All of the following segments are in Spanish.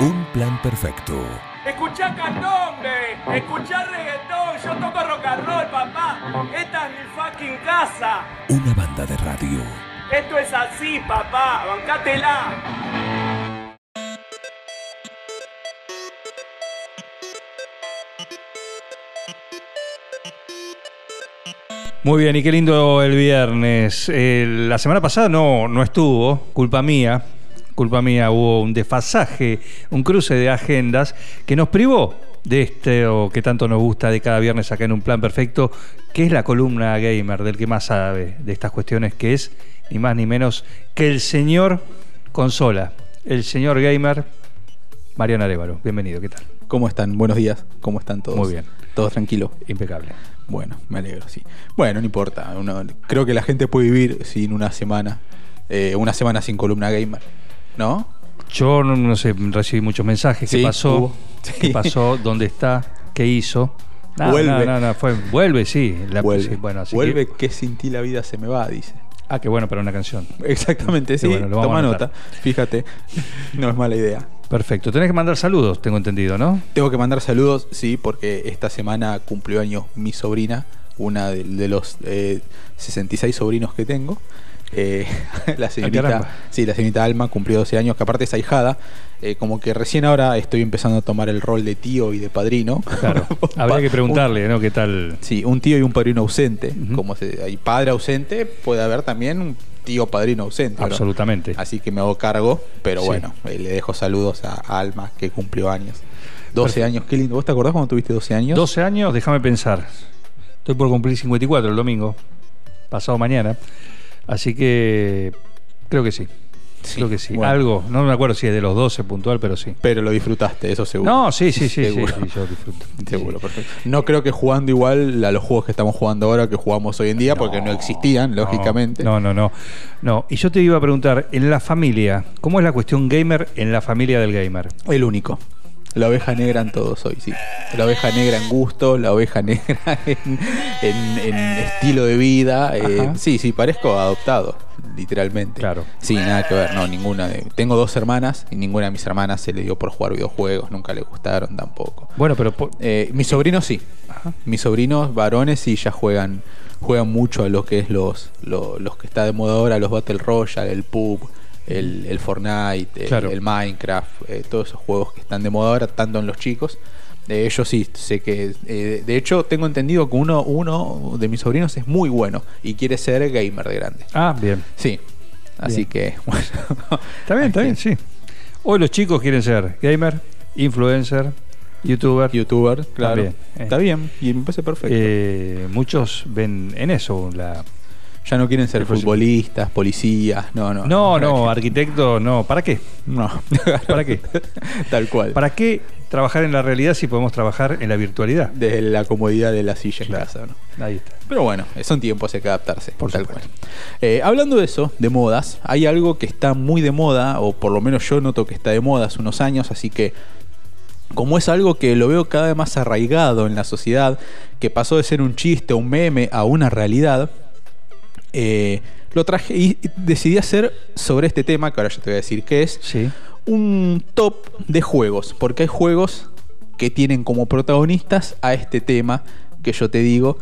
Un plan perfecto. Escuchá candombe, escuchá reggaetón, yo toco rock and roll, papá. Esta es mi fucking casa. Una banda de radio. Esto es así, papá, bancátela. Muy bien, y qué lindo el viernes. Eh, la semana pasada no, no estuvo, culpa mía. Culpa mía, hubo un desfasaje, un cruce de agendas que nos privó de este o que tanto nos gusta de cada viernes acá en un plan perfecto, que es la columna gamer del que más sabe de estas cuestiones, que es ni más ni menos que el señor consola, el señor gamer Mariano Arevalo. Bienvenido, ¿qué tal? ¿Cómo están? Buenos días. ¿Cómo están todos? Muy bien. ¿Todo tranquilo? Impecable. Bueno, me alegro, sí. Bueno, no importa. Uno- creo que la gente puede vivir sin una semana. eh, una semana sin columna gamer. ¿No? Yo no, no sé, recibí muchos mensajes. ¿Qué Sí, pasó? ¿Qué pasó? ¿Dónde está? ¿Qué hizo? No, Vuelve. No, no, no, fue, vuelve, sí. La- Vuelve. sí, bueno, así Vuelve que- que... sin ti la vida se me va, dice. ah, qué bueno para una canción. Exactamente, sí. bueno, Toma nota. Fíjate. No es mala idea. Perfecto. Tenés que mandar saludos, tengo entendido, ¿no? Tengo que mandar saludos, sí, porque esta semana cumplió años mi sobrina, una de, de los eh, 66 sobrinos que tengo. Eh, la señorita, sí, la señorita Alma cumplió 12 años, que aparte es ahijada. Eh, como que recién ahora estoy empezando a tomar el rol de tío y de padrino. Claro. Habría que preguntarle, ¿no? ¿Qué tal? Sí, un tío y un padrino ausente. Como se, hay padre ausente, puede haber también un tío padrino ausente. ¿no? Absolutamente. Así que me hago cargo, pero Sí. bueno, eh, le dejo saludos a Alma, que cumplió años. 12 Perfecto. años, qué lindo. ¿Vos te acordás cuando tuviste 12 años? 12 años, déjame pensar. Estoy por cumplir 54 el domingo, pasado mañana. Así que creo que sí. Sí, Creo que sí. bueno. Algo, no me acuerdo si es de los 12 puntual, pero sí. Pero lo disfrutaste, eso seguro. No, sí, sí, sí, sí, Seguro. sí, yo disfruto. Seguro, Sí. perfecto. No creo que jugando igual a los juegos que estamos jugando ahora que jugamos hoy en día, porque no existían, No, lógicamente. No, no, no. No, y yo te iba a preguntar, en la familia, ¿cómo es la cuestión gamer en la familia del gamer? El único. La oveja negra en todos hoy, sí. La oveja negra en gusto, la oveja negra en, en- en estilo de vida. eh, sí, sí, parezco adoptado, literalmente. Claro. Sí, nada que ver, no, ninguna. de- tengo dos hermanas y ninguna de mis hermanas se le dio por jugar videojuegos, nunca le gustaron tampoco. Bueno, pero po- Eh, mis sobrinos sí. Mis sobrinos varones sí ya juegan juegan mucho a lo que es los lo- los que está de moda ahora, los Battle Royale, el PUB, el, el Fortnite, el, Claro. el Minecraft, eh, todos esos juegos que están de moda ahora, tanto en los chicos. Eh, ellos sí, sé que. eh, de hecho, tengo entendido que uno, uno de mis sobrinos es muy bueno y quiere ser gamer de grande. Ah, bien. Sí. Así Bien. que, bueno. Está bien, está bien, sí. Hoy los chicos quieren ser gamer, influencer, youtuber. Youtuber, claro. También, eh. Está bien, y me parece perfecto. Muchos ven en eso la... ya no quieren ser futbolistas, policías, no, no. No, no, arquitecto, no. ¿Para qué? No. ¿Para qué? Tal cual. ¿Para qué trabajar en la realidad si podemos trabajar en la virtualidad? Desde la comodidad de la silla en casa, ¿no? Ahí está. Pero bueno, son tiempos, hay que adaptarse. Por tal supuesto. cual. Eh, hablando de eso, de modas, hay algo que está muy de moda, o por lo menos yo noto que está de moda hace unos años, así que como es algo que lo veo cada vez más arraigado en la sociedad, que pasó de ser un chiste, un meme, a una realidad, eh, lo traje y decidí hacer sobre este tema, que ahora yo te voy a decir qué es, Sí. un top de juegos, porque hay juegos que tienen como protagonistas a este tema que yo te digo,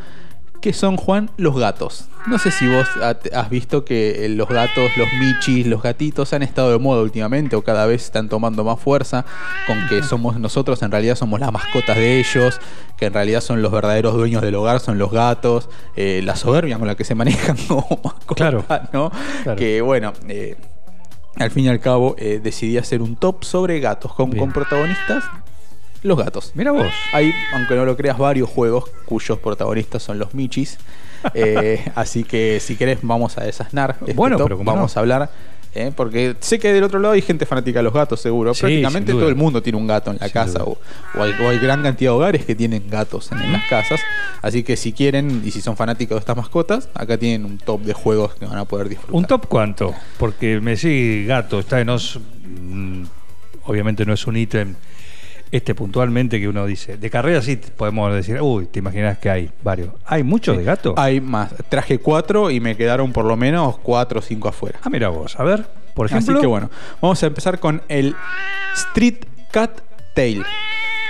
que son, Juan, los gatos. No sé si vos ha- has visto que eh, los gatos, los michis, los gatitos han estado de moda últimamente o cada vez están tomando más fuerza, con que somos nosotros, en realidad somos las mascotas de ellos, que en realidad son los verdaderos dueños del hogar, son los gatos, eh, la soberbia con la que se manejan como mascotas, Claro. ¿no? Claro. Que bueno, eh, al fin y al cabo eh, decidí hacer un top sobre gatos con protagonistas los gatos. Mira vos. Hay, aunque no lo creas, varios juegos cuyos protagonistas son los michis. Eh, así que si querés vamos a desasnar. este Bueno, top. pero cómo vamos no. a hablar. eh, porque sé que del otro lado hay gente fanática de los gatos, seguro. Sí, Prácticamente todo el mundo tiene un gato en la Sin casa. duda. O, o hay, o hay gran cantidad de hogares que tienen gatos en, en las casas. Así que si quieren y si son fanáticos de estas mascotas, acá tienen un top de juegos que van a poder disfrutar. ¿Un top cuánto? Porque me sigue gato, está en os. mm, Obviamente no es un ítem este puntualmente que uno dice. De carrera sí podemos decir, uy, te imaginas que hay varios. ¿Hay muchos de gato? Hay más. Traje cuatro y me quedaron por lo menos cuatro o cinco afuera. Ah, mira vos, a ver, por ejemplo. Así que bueno, vamos a empezar con el Street Cat Tale.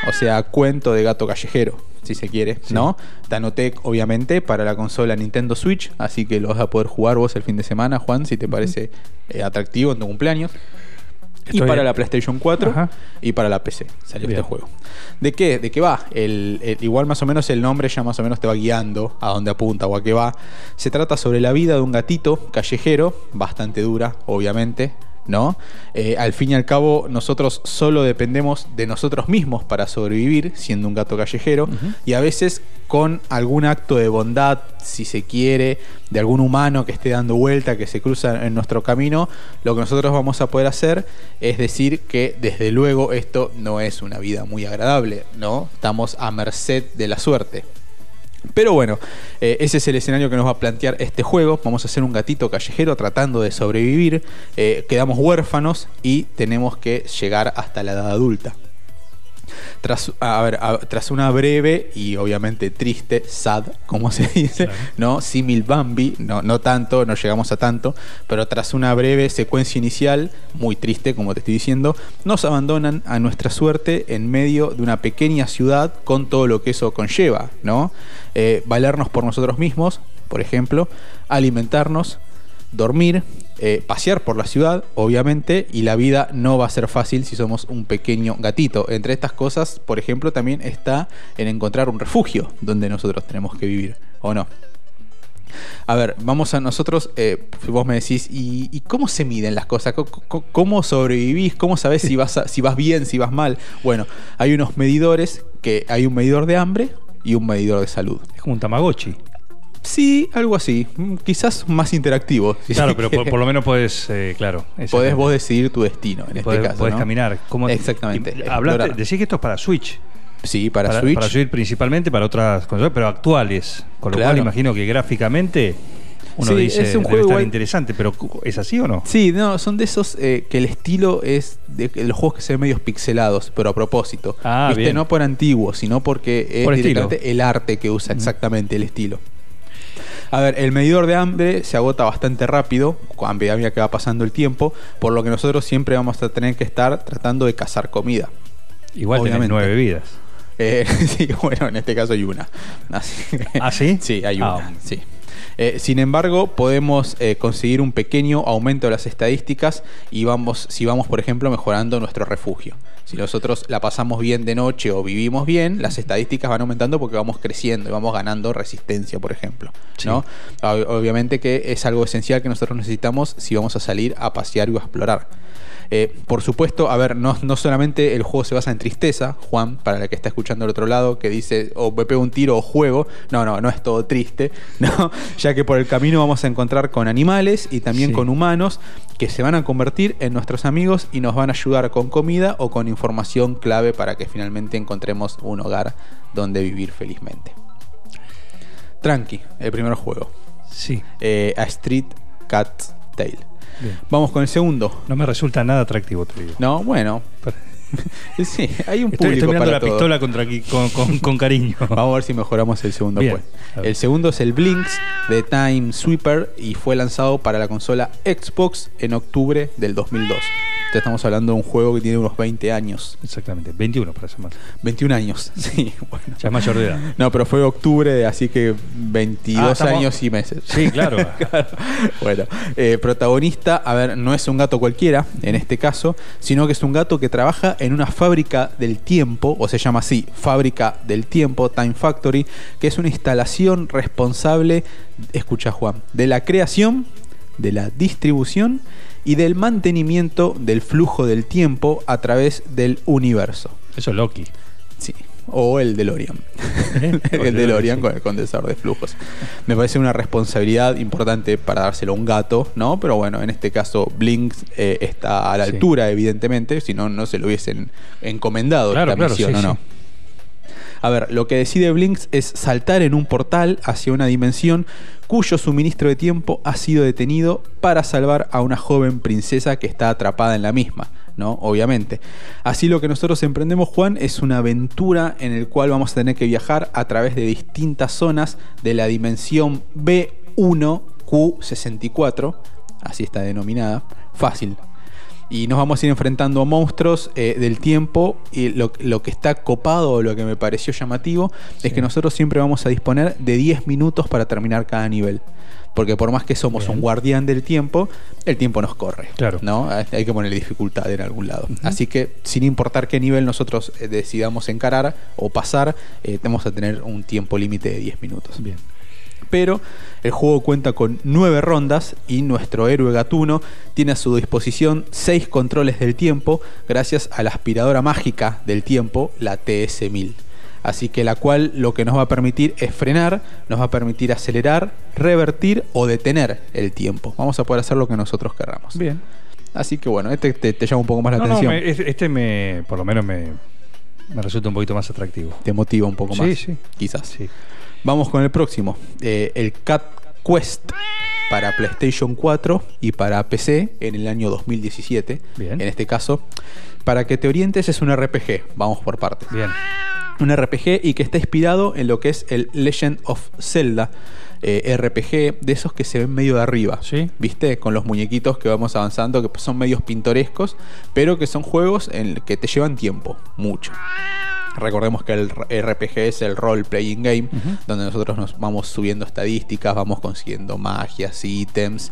O sea, cuento de gato callejero, si se quiere, ¿no? Danotec, obviamente, para la consola Nintendo Switch, así que lo vas a poder jugar vos el fin de semana, Juan, si te parece eh, atractivo en tu cumpleaños. Y para la PlayStation 4 Ajá. y para la PC salió Bien. este juego. ¿De qué? ¿De qué va? El, el- igual más o menos el nombre ya más o menos te va guiando a dónde apunta o a qué va. Se trata sobre la vida de un gatito callejero, bastante dura, obviamente. ¿No? Eh, al fin y al cabo, nosotros solo dependemos de nosotros mismos para sobrevivir, siendo un gato callejero, y a veces con algún acto de bondad, si se quiere, de algún humano que esté dando vuelta, que se cruza en nuestro camino, lo que nosotros vamos a poder hacer es decir que desde luego esto no es una vida muy agradable, ¿no? Estamos a merced de la suerte. Pero bueno, eh, ese es el escenario que nos va a plantear este juego. Vamos a ser un gatito callejero tratando de sobrevivir. Eh, quedamos huérfanos y tenemos que llegar hasta la edad adulta. Tras, a ver, a- tras una breve y obviamente triste, sad, como se dice, ¿no? Símil Bambi, no, no tanto, no llegamos a tanto, pero tras una breve secuencia inicial, muy triste, como te estoy diciendo, nos abandonan a nuestra suerte en medio de una pequeña ciudad con todo lo que eso conlleva, ¿no? Eh, valernos por nosotros mismos, por ejemplo, alimentarnos, dormir, eh, pasear por la ciudad, obviamente, y la vida no va a ser fácil si somos un pequeño gatito. Entre estas cosas, por ejemplo, también está en encontrar un refugio donde nosotros tenemos que vivir, ¿o no? A ver, vamos a nosotros, eh, vos me decís, ¿y, cómo se miden las cosas? ¿Cómo, sobrevivís? ¿Cómo sabés si vas, si vas bien, si vas mal? Bueno, hay unos medidores, que hay un medidor de hambre y un medidor de salud. Es como un Tamagotchi. Sí, algo así. Mm, Quizás más interactivo. si Claro, pero por, lo menos puedes, eh, claro. Podés vos decidir tu destino en podés, este caso. podés ¿no? caminar. ¿Cómo- Exactamente. y hablaste- explorar. decís que esto es para Switch. Sí, para, para, Switch. para Switch principalmente, para otras consolas, pero actuales. Con lo Claro. cual imagino que gráficamente uno Sí, dice es un debe juego estar igual- interesante, pero ¿es así o no? Sí, no, son de esos eh, que el estilo es de los juegos que se ven medios pixelados, pero a propósito. Ah, ¿Viste? bien. No por antiguo, sino porque es Por directamente el arte que usa exactamente el estilo. A ver, el medidor de hambre se agota bastante rápido a medida que va pasando el tiempo, por lo que nosotros siempre vamos a tener que estar tratando de cazar comida. Igual tenés Obviamente. nueve vidas. Eh, sí, bueno, en este caso hay una. Así ¿Ah, sí? Sí, hay Ah, una. sí. Eh, sin embargo, podemos eh, conseguir un pequeño aumento de las estadísticas y vamos, si vamos, por ejemplo, mejorando nuestro refugio. Si nosotros la pasamos bien de noche o vivimos bien, las estadísticas van aumentando porque vamos creciendo y vamos ganando resistencia, por ejemplo. Sí. ¿no? Ob- Obviamente que es algo esencial que nosotros necesitamos si vamos a salir a pasear y a explorar. Eh, por supuesto, a ver, no, no solamente el juego se basa en tristeza, Juan, para la que está escuchando al otro lado, que dice o me pego un tiro o juego. No, no, no es todo triste, ¿no? Ya que por el camino vamos a encontrar con animales y también Sí. con humanos que se van a convertir en nuestros amigos y nos van a ayudar con comida o con información clave para que finalmente encontremos un hogar donde vivir felizmente. Tranqui, el primer juego. Sí. Eh, a Street Cat Tale. Bien. Vamos con el segundo. No me resulta nada atractivo, te digo. No, bueno. Sí, hay un Estoy, público estoy mirando para la todo. pistola contra aquí con, con- con cariño. Vamos a ver si mejoramos el segundo Bien, pues. El segundo es el Blinks de Time Sweeper y fue lanzado para la consola Xbox en octubre del 2002. Entonces estamos hablando de un juego que tiene unos 20 años. Exactamente, 21 para ser más. 21 años, sí, bueno. Ya es mayor de edad. No, pero fue octubre, así que 22 Ah, estamos- años y meses. Sí, claro. Claro. Bueno, eh, protagonista, a ver, no es un gato cualquiera en este caso, sino que es un gato que trabaja en una fábrica del tiempo, o se llama así, Fábrica del Tiempo, Time Factory, que es una instalación responsable, escucha Juan, de la creación, de la distribución y del mantenimiento del flujo del tiempo a través del universo. Eso es Loki. Sí. O el DeLorean. ¿Eh? el DeLorean con el condensador de flujos. Me parece una responsabilidad importante para dárselo a un gato, ¿no? Pero bueno, en este caso Blinks eh, está a la Sí. altura, evidentemente, si no, no se lo hubiesen encomendado Claro, esta claro, misión, sí, ¿o no? A ver, lo que decide Blinks es saltar en un portal hacia una dimensión cuyo suministro de tiempo ha sido detenido para salvar a una joven princesa que está atrapada en la misma, ¿no? Obviamente. Así lo que nosotros emprendemos, Juan, es una aventura en el cual vamos a tener que viajar a través de distintas zonas de la dimensión B1Q64, así está denominada, fácil. Y nos vamos a ir enfrentando a monstruos eh, del tiempo. Y lo, lo que está copado, o lo que me pareció llamativo, es que nosotros siempre vamos a disponer de 10 minutos para terminar cada nivel. Porque por más que somos Bien. un guardián del tiempo, el tiempo nos corre. Claro. ¿no? Hay que ponerle dificultad en algún lado. Así que, sin importar qué nivel nosotros eh, decidamos encarar o pasar, eh, vamos a tener un tiempo límite de 10 minutos. Bien. Pero el juego cuenta con 9 rondas y nuestro héroe gatuno tiene a su disposición 6 controles del tiempo gracias a la aspiradora mágica del tiempo, la TS1000. Así que la cual lo que nos va a permitir es frenar, nos va a permitir acelerar, revertir o detener el tiempo. Vamos a poder hacer lo que nosotros querramos. Bien. Así que bueno, este te, te llama un poco más la No, no, atención. me- este me, por lo menos me, me resulta un poquito más atractivo. Te motiva un poco Sí, más. sí. Quizás. Sí. Vamos con el próximo. eh, el Cat Quest para PlayStation 4 y para PC en el año 2017. Bien. En este caso, para que te orientes es un RPG. Vamos por partes. Bien. Un RPG y que está inspirado en lo que es el Legend of Zelda. eh, RPG de esos que se ven medio de arriba. Sí. ¿Viste? Con los muñequitos que vamos avanzando, que son medios pintorescos, pero que son juegos en que te llevan tiempo, mucho. Recordemos que el RPG es el role playing game, donde nosotros nos vamos subiendo estadísticas, vamos consiguiendo magias, ítems.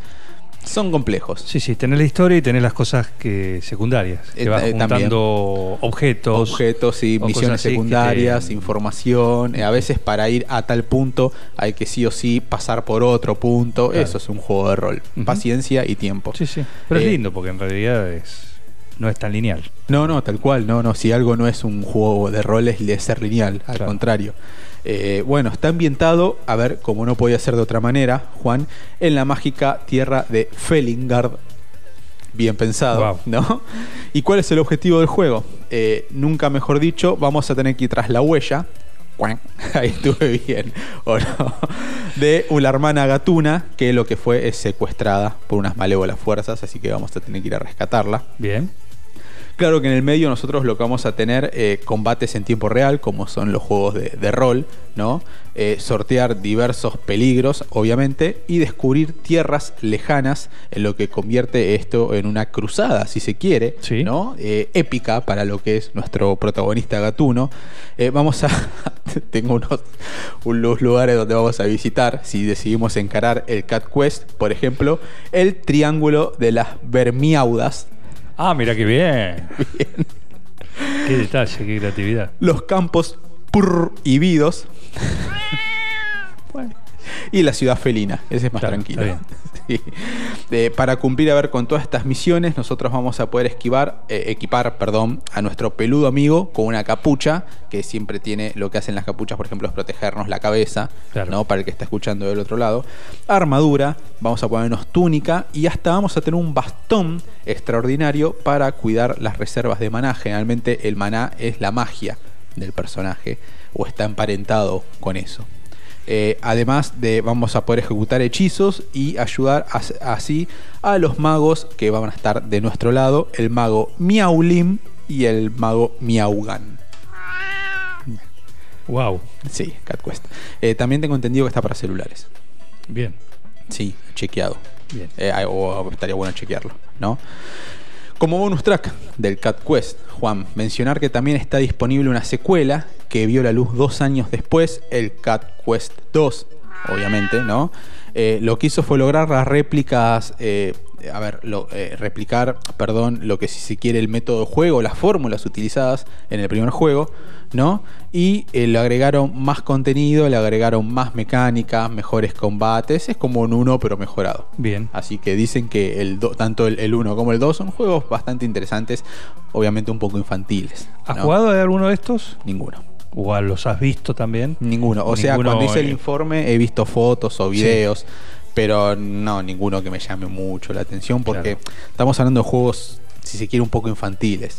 Son complejos. Sí, sí, tenés la historia y tenés las cosas que secundarias. Eh, Que vas eh, también. juntando objetos. Objetos y o misiones secundarias, te- información. eh, a veces para ir a tal punto hay que sí o sí pasar por otro punto. Claro. Eso es un juego de rol. Paciencia y tiempo. Sí, sí. Pero Eh, es lindo porque en realidad es, no es tan lineal. No, no, tal cual, no, no. Si algo no es un juego de roles, de ser lineal, al Claro. contrario. Eh, bueno, está ambientado, a ver, como no podía ser de otra manera, Juan, en la mágica tierra de Felingard. Bien pensado. ¿no? ¿Y cuál es el objetivo del juego? Eh, nunca mejor dicho, vamos a tener que ir tras la huella. Ahí estuve bien, ¿o no? De una hermana gatuna que lo que fue es secuestrada por unas malévolas fuerzas, así que vamos a tener que ir a rescatarla. Bien. Claro que en el medio nosotros lo que vamos a tener eh, combates en tiempo real, como son los juegos de, de rol, ¿no? Eh, sortear diversos peligros, obviamente, y descubrir tierras lejanas, en lo que convierte esto en una cruzada, si se quiere, Sí. ¿no? Eh, épica para lo que es nuestro protagonista gatuno. Eh, vamos a. tengo unos, unos lugares donde vamos a visitar, si decidimos encarar el Cat Quest, por ejemplo, el Triángulo de las Bermiaudas. Ah, mira qué bien. Qué detalle, qué creatividad. los campos prohibidos y la ciudad felina. Ese es más Claro, tranquilo. Sí. Eh, para cumplir a ver con todas estas misiones, nosotros vamos a poder esquivar, eh, equipar, perdón, a nuestro peludo amigo con una capucha que siempre tiene lo que hacen las capuchas, por ejemplo, es protegernos la cabeza, Claro. ¿no? Para el que está escuchando del otro lado. Armadura, vamos a ponernos túnica y hasta vamos a tener un bastón extraordinario para cuidar las reservas de maná. Generalmente el maná es la magia del personaje o está emparentado con eso. Eh, además de vamos a poder ejecutar hechizos y ayudar as- así a los magos que van a estar de nuestro lado, el mago Miaulim y el mago Miaugan. Wow. Sí, Cat Quest. Eh, también tengo entendido que está para celulares. Bien. Sí, chequeado. Bien. Eh, ah, o estaría bueno chequearlo, ¿no? Como bonus track del Cat Quest, Juan, mencionar que también está disponible una secuela que vio la luz dos años después, el Cat Quest 2, obviamente, ¿no? Eh, lo que hizo fue lograr las réplicas, eh, a ver, lo- eh, replicar, perdón, lo que si se quiere el método de juego, las fórmulas utilizadas en el primer juego, ¿no? Y eh, le agregaron más contenido, le agregaron más mecánica, mejores combates, es como un 1 pero mejorado. Bien. Así que dicen que el do- tanto el 1 como el 2 son juegos bastante interesantes, obviamente un poco infantiles. ¿Has jugado de alguno de estos? Ninguno. ¿O los has visto también? Ninguno. O sea, cuando hice el informe he visto fotos o videos, pero no, ninguno que me llame mucho la atención porque Claro. estamos hablando de juegos, si se quiere, un poco infantiles.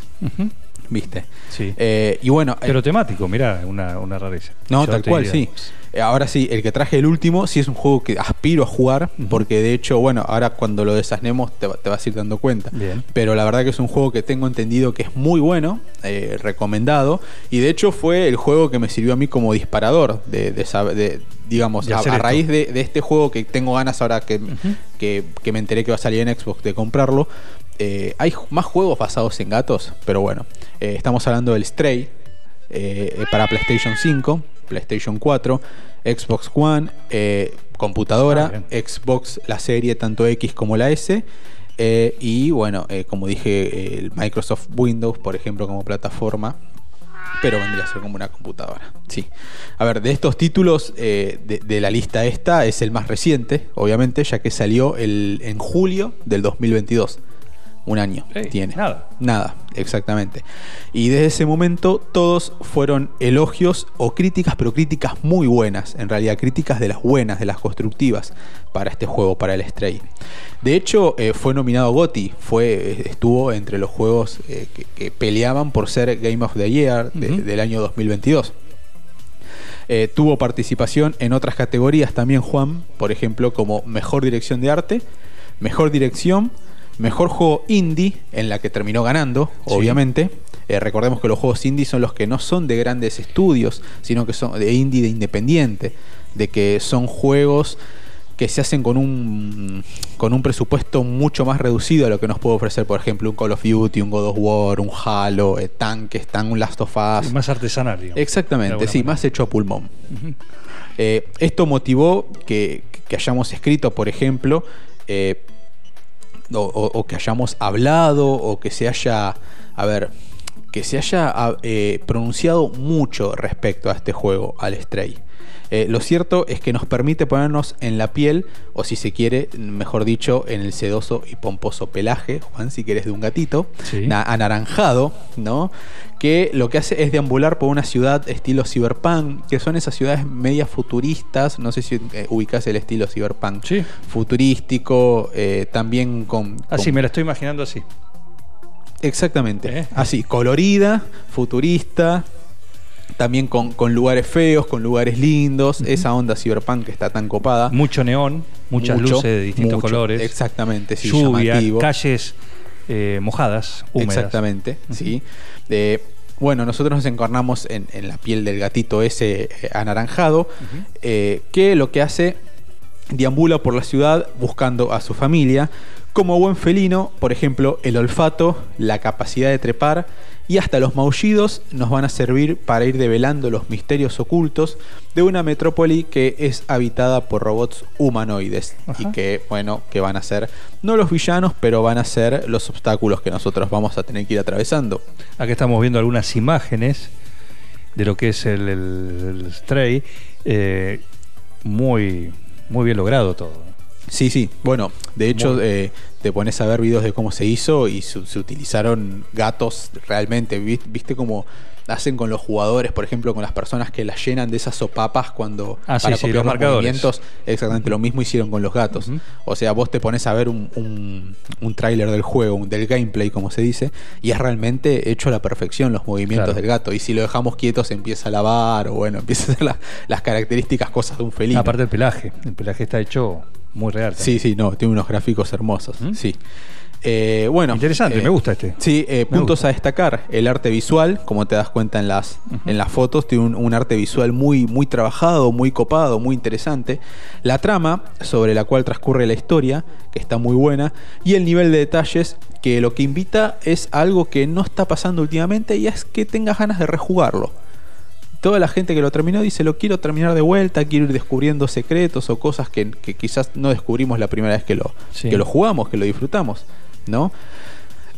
¿Viste? Sí. Eh, y bueno, eh, Pero temático, mirá, una, una rareza. No, Yo tal cual, diría, sí. Eh, Ahora sí, el que traje el último sí es un juego que aspiro a jugar, porque de hecho, bueno, ahora cuando lo desasnemos te, te vas a ir dando cuenta. Bien. Pero la verdad que es un juego que tengo entendido que es muy bueno, eh, recomendado, y de hecho fue el juego que me sirvió a mí como disparador de, de digamos, a, raíz de, de este juego que tengo ganas ahora que, que, que me enteré que va a salir en Xbox de comprarlo. eh, hay más juegos basados en gatos, pero bueno, eh, estamos hablando del Stray eh, para PlayStation 5, PlayStation 4, Xbox One, eh, computadora, Ah. Xbox, la serie tanto X como la S. eh, y bueno, eh, como dije, el Microsoft Windows, por ejemplo, como plataforma, pero vendría a ser como una computadora. Sí. A ver, de estos títulos eh, de, de la lista esta es el más reciente, obviamente, ya que salió el, en julio del 2022. Un año Ey, tiene. nada. Nada, exactamente. Y desde ese momento todos fueron elogios o críticas, pero críticas muy buenas, en realidad críticas de las buenas, de las constructivas para este juego, para el Stray. De hecho, eh, fue nominado GOTY, fue, eh, estuvo entre los juegos eh, que, que peleaban por ser Game of the Year de- del año 2022. Eh, tuvo participación en otras categorías también, Juan, por ejemplo, como Mejor Dirección de Arte, Mejor Dirección, Mejor Juego Indie, en la que terminó ganando, Sí. obviamente. Eh, recordemos que los juegos indie son los que no son de grandes estudios, sino que son de indie de independiente, de que son juegos que se hacen con un con un presupuesto mucho más reducido a lo que nos puede ofrecer, por ejemplo, un Call of Duty, un God of War, un Halo, eh, tanques, tan un Last of Us. Más artesanal, digamos. Exactamente, sí, manera. más hecho a pulmón. Eh, esto motivó que, que hayamos escrito, por ejemplo, eh, o, que hayamos hablado, o que se haya, a ver, que se haya eh, pronunciado mucho respecto a este juego, al Stray. Eh, lo cierto es que nos permite ponernos en la piel, o si se quiere, mejor dicho, en el sedoso y pomposo pelaje, Juan, si querés, de un gatito, Sí. anaranjado, ¿no? Que lo que hace es deambular por una ciudad estilo cyberpunk, que son esas ciudades medias futuristas, no sé si eh, ubicás el estilo cyberpunk, Sí. futurístico, eh, también con... Así, me la estoy imaginando así. Exactamente. ¿Eh? Así, colorida, futurista, también con, con lugares feos, con lugares lindos, esa onda cyberpunk que está tan copada. Mucho neón, muchas Mucho, luces de distintos mucho, colores. Exactamente, sí, lluvia, llamativo. calles eh, mojadas, húmedas. Exactamente, sí. Eh, bueno, nosotros nos encarnamos en, en la piel del gatito ese eh, anaranjado, eh, que lo que hace, deambula por la ciudad buscando a su familia. Como buen felino, por ejemplo, el olfato, la capacidad de trepar y hasta los maullidos nos van a servir para ir develando los misterios ocultos de una metrópoli que es habitada por robots humanoides y que, bueno, que van a ser no los villanos, pero van a ser los obstáculos que nosotros vamos a tener que ir atravesando. Acá estamos viendo algunas imágenes de lo que es el, el- el Stray. eh, muy, muy bien logrado todo. Sí, sí. Bueno, de hecho, eh, te pones a ver videos de cómo se hizo y se, se utilizaron gatos realmente. Vi- ¿Viste cómo hacen con los jugadores, por ejemplo, con las personas que las llenan de esas sopapas cuando Ah, sí, para sí, copiar los los, movimientos? Exactamente lo mismo hicieron con los gatos. O sea, vos te pones a ver un, un, un tráiler del juego, un- del gameplay, como se dice, y es realmente hecho a la perfección los movimientos Claro. del gato. Y si lo dejamos quieto, se empieza a lavar o bueno, empieza a hacer la- las características cosas de un felino. Aparte del pelaje. El pelaje está hecho muy real. Sí, sí, no, tiene unos gráficos hermosos. ¿Mm? Sí. Eh, bueno. Interesante, eh, me gusta este. Sí, eh, puntos gusta. a destacar. El arte visual, como te das cuenta en las, en las fotos, tiene un, un arte visual muy, muy trabajado, muy copado, muy interesante. La trama sobre la cual transcurre la historia, que está muy buena. Y el nivel de detalles, que lo que invita es algo que no está pasando últimamente y es que tengas ganas de rejugarlo toda la gente que lo terminó dice lo quiero terminar de vuelta, quiero ir descubriendo secretos o cosas que, que quizás no descubrimos la primera vez que lo, Sí. que lo jugamos, que lo disfrutamos, ¿no?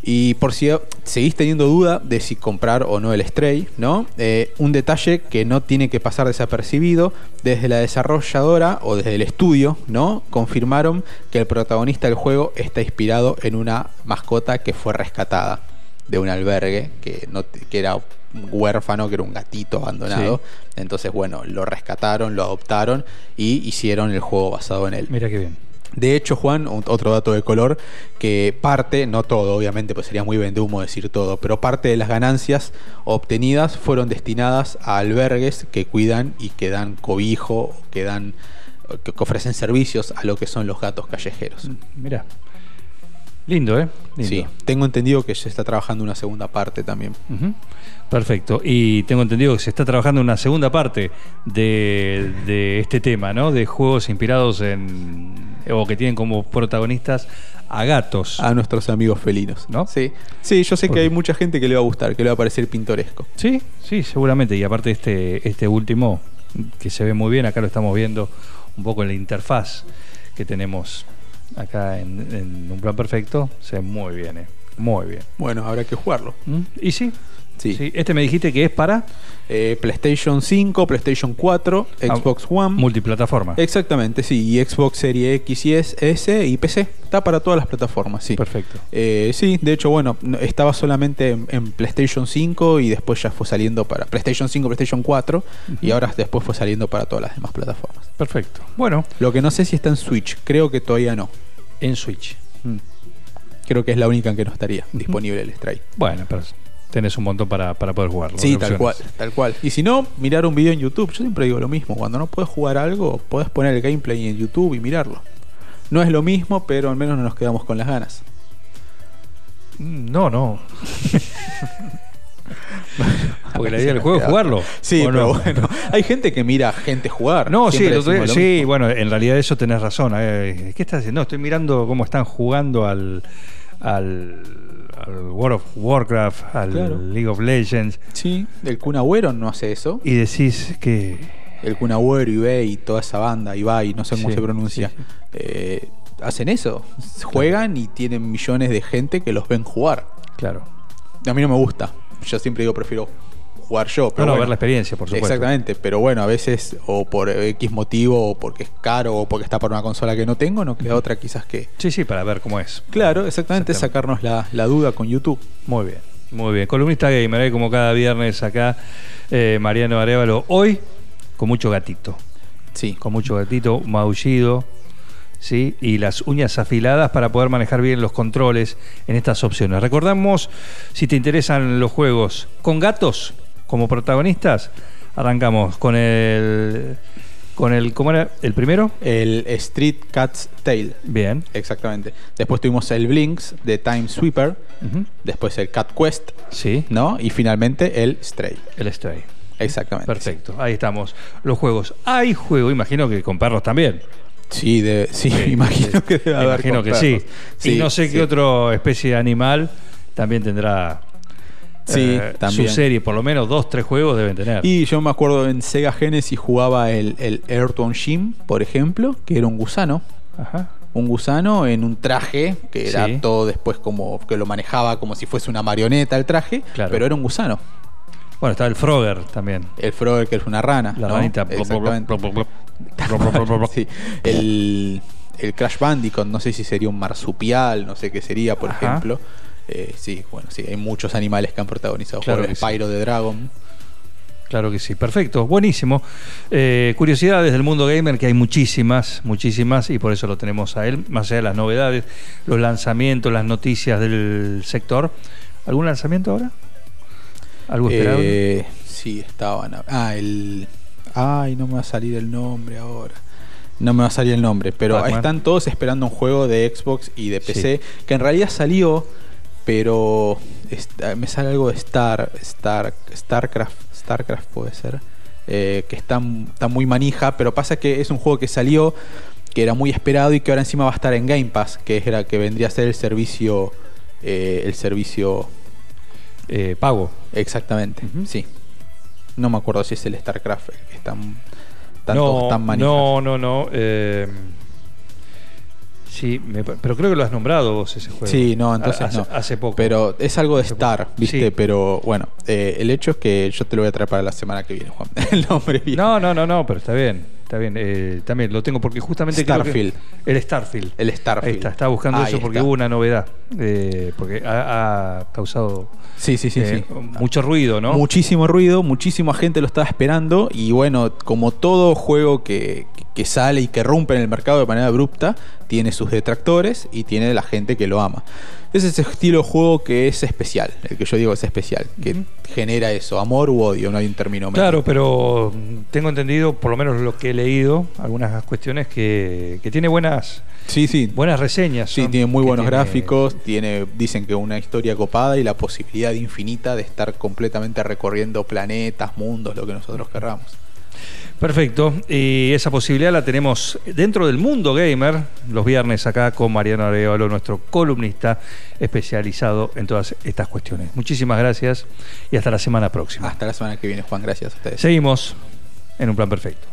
Y por si seguís teniendo duda de si comprar o no el Stray, ¿no? Eh, un detalle que no tiene que pasar desapercibido, desde la desarrolladora o desde el estudio, ¿no? Confirmaron que el protagonista del juego está inspirado en una mascota que fue rescatada de un albergue que, no, que era huérfano, que era un gatito abandonado. Entonces, bueno, lo rescataron, lo adoptaron y hicieron el juego basado en él. Mira qué bien. De hecho, Juan, otro dato de color, que parte, no todo, obviamente, pues sería muy vendumo decir todo, pero parte de las ganancias obtenidas fueron destinadas a albergues que cuidan y que dan cobijo, que dan que que ofrecen servicios a lo que son los gatos callejeros. Mira. Lindo, ¿eh? Lindo. Sí, tengo entendido que se está trabajando una segunda parte también. Perfecto. Y tengo entendido que se está trabajando una segunda parte de, de este tema, ¿no? De juegos inspirados en. o que tienen como protagonistas a gatos. A nuestros amigos felinos. ¿No? Sí. Sí, yo sé ¿Por que hay mucha gente que le va a gustar, que le va a parecer pintoresco. Sí, sí, seguramente. Y aparte este, este último, que se ve muy bien, acá lo estamos viendo un poco en la interfaz que tenemos acá en, en un plan perfecto, se ve muy bien, eh. Muy bien. Bueno, habrá que jugarlo. ¿Mm? ¿Y sí? Sí. Este me dijiste que es para Eh, PlayStation 5, PlayStation 4, Ah, Xbox One. multiplataforma. Exactamente, sí. Y Xbox Series X y S, S y PC. Está para todas las plataformas, sí. Perfecto. Eh, sí, de hecho, bueno, no- estaba solamente en, en PlayStation 5 y después ya fue saliendo para PlayStation 5, PlayStation 4 y ahora después fue saliendo para todas las demás plataformas. Perfecto. Bueno, Lo que no sé si está en Switch, creo que todavía no. en Switch. Mm. Creo que es la única en que no estaría disponible el Stray. Bueno, pero tenés un montón para, para poder jugarlo. Sí, tal cual, tal cual. Y si no, mirar un video en YouTube. Yo siempre digo lo mismo. Cuando no puedes jugar algo, podés poner el gameplay en YouTube y mirarlo. No es lo mismo, pero al menos no nos quedamos con las ganas. Mm, No, no. Porque la idea del juego es jugarlo. Sí, ¿o pero no? bueno. Hay gente que mira a gente jugar. No, sí, otro sí, mismo. bueno, en realidad eso tenés razón. Eh, ¿Qué estás haciendo? No, estoy mirando cómo están jugando al, al, al World of Warcraft, al Claro. League of Legends, Sí, el Kun Agüero no hace eso. y decís que... El Kun Agüero, Ibai y toda esa banda, Ibai, no sé cómo Sí, se pronuncia. sí, sí. eh, hacen eso. Juegan y tienen millones de gente que los ven jugar. Claro. A mí no me gusta. Yo siempre digo, prefiero jugar yo. Pero No, no, bueno. ver la experiencia, por supuesto. Exactamente, pero bueno, a veces o por X motivo, o porque es caro, o porque está para una consola que no tengo, no queda otra quizás que... Sí, sí, para ver cómo es. Claro, exactamente, Exactamente. sacarnos la, la duda con YouTube. Muy bien, muy bien. Columnista gamer, ¿eh? como cada viernes acá, eh, Mariano Arevalo. Hoy, con mucho gatito. Sí, con mucho gatito, maullido, ¿sí? y las uñas afiladas para poder manejar bien los controles en estas opciones. Recordamos, si te interesan los juegos con gatos como protagonistas, arrancamos con el... Con el ¿Cómo era? ¿El primero? el Street Cat's Tale. Bien. Exactamente. Después tuvimos el Blinks de Time Sweeper. Después el Cat Quest, Sí. ¿no? Y finalmente el Stray. El Stray. Exactamente. Perfecto. Ahí estamos. Los juegos. Hay juego, imagino que con perros también. Sí, de, sí, imagino que debe haber Imagino que sí. perros. Y no sé sí. qué otra especie de animal también tendrá Sí, eh, también. su serie. Por lo menos dos, tres juegos deben tener. Y yo me acuerdo en Sega Genesis jugaba el, el Earthworm Jim, por ejemplo, que era un gusano. Ajá. Un gusano en un traje, que era Sí. todo después como que lo manejaba como si fuese una marioneta el traje, Claro. pero era un gusano. Bueno, está el Frogger también. El Frogger, que es una rana. La ¿no? ranita. Exactamente. Sí. El, el Crash Bandicoot, no sé si sería un marsupial, no sé qué sería, por Ajá. ejemplo. Eh, sí, bueno, sí, hay muchos animales que han protagonizado Claro juegos. El sí. De Dragon. Claro que sí, perfecto, buenísimo. Eh, curiosidades del mundo gamer, que hay muchísimas, muchísimas, y por eso lo tenemos a él, más allá de las novedades, los lanzamientos, las noticias del sector. ¿Algún lanzamiento ahora? ¿Algo esperado? Eh, sí, estaban. Ah, el. Ay, no me va a salir el nombre ahora. No me va a salir el nombre, pero están todos esperando un juego de Xbox y de PC que en realidad salió, pero está- me sale algo de Star, Star, Starcraft, Starcraft puede ser, eh, que está, está muy manija, pero pasa que es un juego que salió, que era muy esperado y que ahora encima va a estar en Game Pass, que era que vendría a ser el servicio, eh, el servicio Eh, pago. Exactamente, sí. No me acuerdo si es el StarCraft el que están, están no, tan manijas. no, no, no. Sí, me pero creo que lo has nombrado vos ese juego. Sí, no, entonces hace, no. Hace poco. Pero es algo de Hace Star, poco. ¿viste? Sí. Pero bueno, eh, el hecho es que yo te lo voy a traer para la semana que viene, Juan. El nombre bien. No, no, no, no, pero está bien. Está bien. eh, también lo tengo porque justamente creo que- Starfield. el Starfield. El Starfield. Ahí está, estaba buscando Ahí eso porque está. hubo una novedad. Eh, porque ha, ha causado Sí, sí, sí, eh, sí. mucho ruido, ¿no? Muchísimo ruido, muchísima gente lo estaba esperando y bueno, como todo juego que, que sale y que rompe en el mercado de manera abrupta, tiene sus detractores y tiene la gente que lo ama. Es ese estilo de juego que es especial, el que yo digo es especial, que genera eso, amor u odio, no hay un término medio. Claro, pero tengo entendido, por lo menos lo que he leído, algunas cuestiones que, que tiene buenas Sí, sí. buenas reseñas. Sí, son- tiene muy buenos tiene- gráficos, tiene, dicen que una historia copada y la posibilidad infinita de estar completamente recorriendo planetas, mundos, lo que nosotros querramos. Perfecto. Y esa posibilidad la tenemos dentro del mundo gamer, los viernes acá con Mariano Areolo, nuestro columnista especializado en todas estas cuestiones. Muchísimas gracias y hasta la semana próxima. Hasta la semana que viene, Juan. Gracias a ustedes. Seguimos en un plan perfecto.